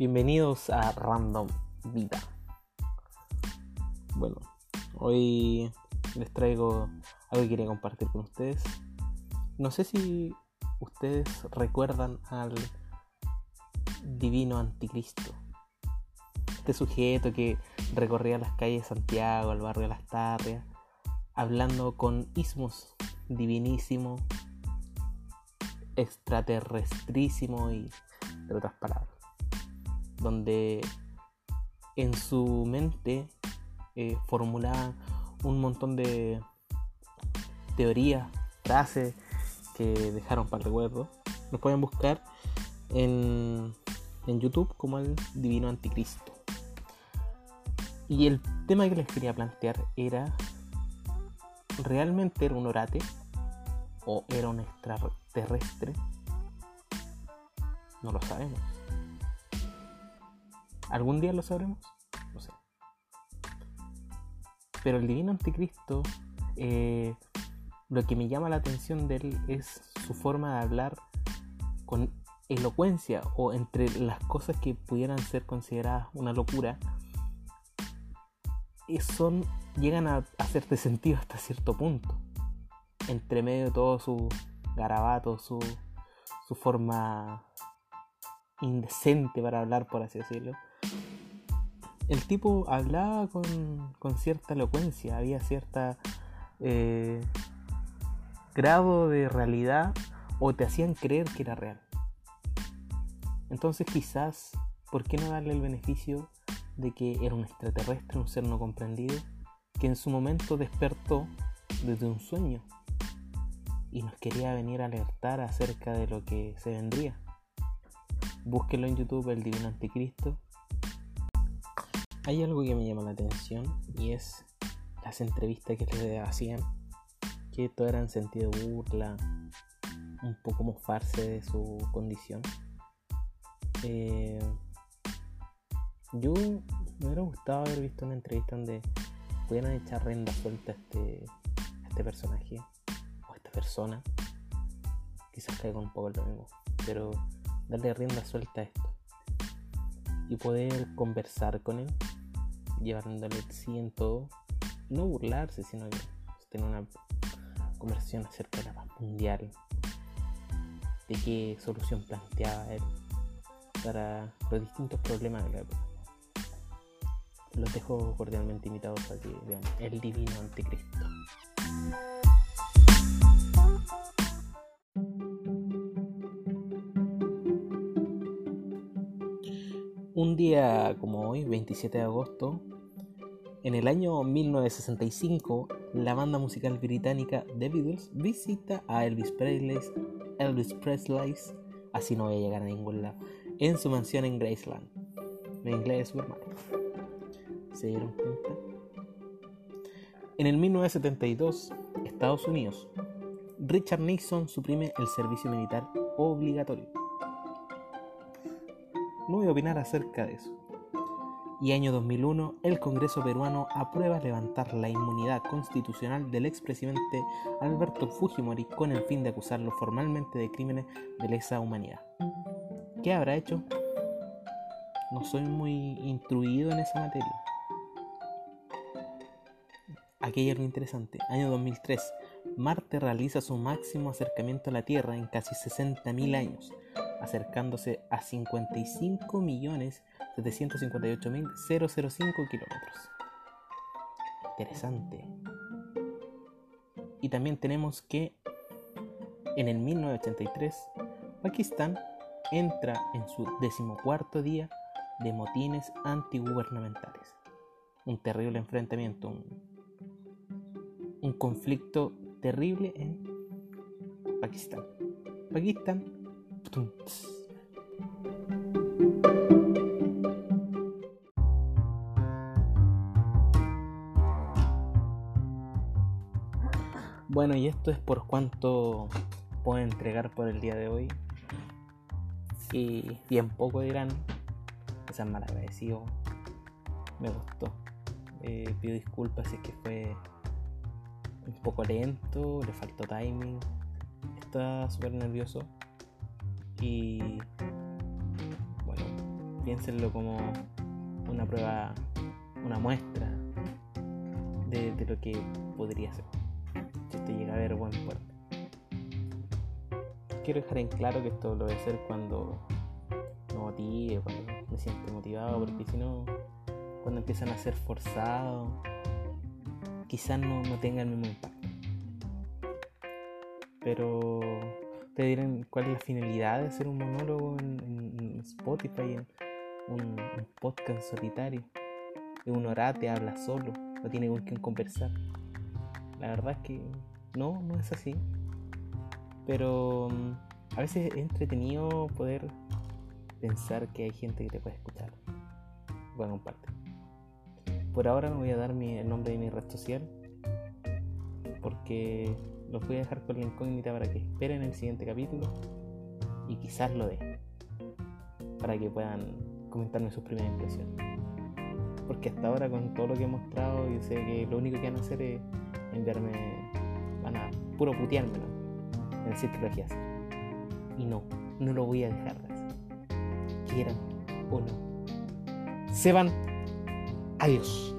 Bienvenidos a Random Vida. Bueno, hoy les traigo algo que quería compartir con ustedes. No sé si ustedes recuerdan al divino anticristo. Este sujeto que recorría las calles de Santiago, el barrio de Las Tarrias, hablando con ismos divinísimo, extraterrestrísimo y otras palabras. Donde en su mente eh, formulaba un montón de teorías, frases que dejaron para el recuerdo. Los pueden buscar en, en YouTube como el Divino Anticristo. Y el tema que les quería plantear era, ¿realmente era un orate? ¿O era un extraterrestre? No lo sabemos. ¿Algún día lo sabremos? No sé. Pero el divino anticristo, eh, lo que me llama la atención de él es su forma de hablar con elocuencia o entre las cosas que pudieran ser consideradas una locura, y son, llegan a hacerte sentido hasta cierto punto. Entre medio de todo su garabato, su, su forma indecente para hablar, por así decirlo. El tipo hablaba con, con cierta elocuencia, había cierta eh, grado de realidad o te hacían creer que era real. Entonces quizás, ¿por qué no darle el beneficio de que era un extraterrestre, un ser no comprendido, que en su momento despertó desde un sueño y nos quería venir a alertar acerca de lo que se vendría? Búsquenlo en YouTube, el Divino Anticristo. Hay algo que me llama la atención y es las entrevistas que le hacían, que todo era en sentido burla, un poco mofarse de su condición. Eh, yo me hubiera gustado haber visto una entrevista donde pudieran echar renda suelta a este, a este personaje o a esta persona. Quizás caiga un poco lo mismo, pero darle rienda suelta a esto y poder conversar con él, llevándole en todo, no burlarse, sino que tener una conversación acerca de la paz mundial, de qué solución planteaba él para los distintos problemas de la época. Los dejo cordialmente invitados a que vean El Divino Anticristo. Un día como hoy, 27 de agosto, en el año 1965, la banda musical británica The Beatles visita a Elvis Presley, Elvis Presley, así no voy a llegar a ningún lado, en su mansión en Graceland. En inglés. ¿Se dieron cuenta? En el 1972, Estados Unidos, Richard Nixon suprime el servicio militar obligatorio. No voy a opinar acerca de eso. Y año 2001, el Congreso peruano aprueba levantar la inmunidad constitucional del expresidente Alberto Fujimori con el fin de acusarlo formalmente de crímenes de lesa humanidad. ¿Qué habrá hecho? No soy muy instruido en esa materia. Aquí hay algo interesante. Año 2003. Marte realiza su máximo acercamiento a la Tierra en casi 60.000 años, acercándose a 55.758.005 kilómetros. Interesante. Y también tenemos que en el 1983 Pakistán entra en su decimocuarto día de motines antigubernamentales. Un terrible enfrentamiento, un, un conflicto terrible en Pakistán. Pakistán. Bueno, y esto es por cuanto puedo entregar por el día de hoy. Y bien poco dirán, que mal agradecido. Me gustó. Eh, pido disculpas si es que fue un poco lento, le faltó timing. Estaba súper nervioso. Y bueno, piénsenlo como una prueba, una muestra de, lo que podría ser. Si te llega a ver buen puerto. Quiero dejar en claro que esto lo voy a hacer cuando me motive, cuando me siente motivado, porque si no, cuando empiezan a ser forzados, quizás no, no tenga el mismo impacto. Pero te dirán cuál es la finalidad de hacer un monólogo en, Spotify, en un, podcast solitario. Que un orate habla solo, no tiene con quién conversar. La verdad es que no, no es así. Pero mm, a veces es entretenido poder pensar que hay gente que te puede escuchar. Bueno, parte. Por ahora no voy a dar mi, el nombre de mi red social porque los voy a dejar con la incógnita para que esperen el siguiente capítulo y quizás lo dé para que puedan comentarme sus primeras impresiones. Porque hasta ahora con todo lo que he mostrado yo sé que lo único que van a hacer es enviarme, van a puro putearme en el sitio de Y no, no lo voy a dejar de hacer. Quieran o no. Se van. Adiós.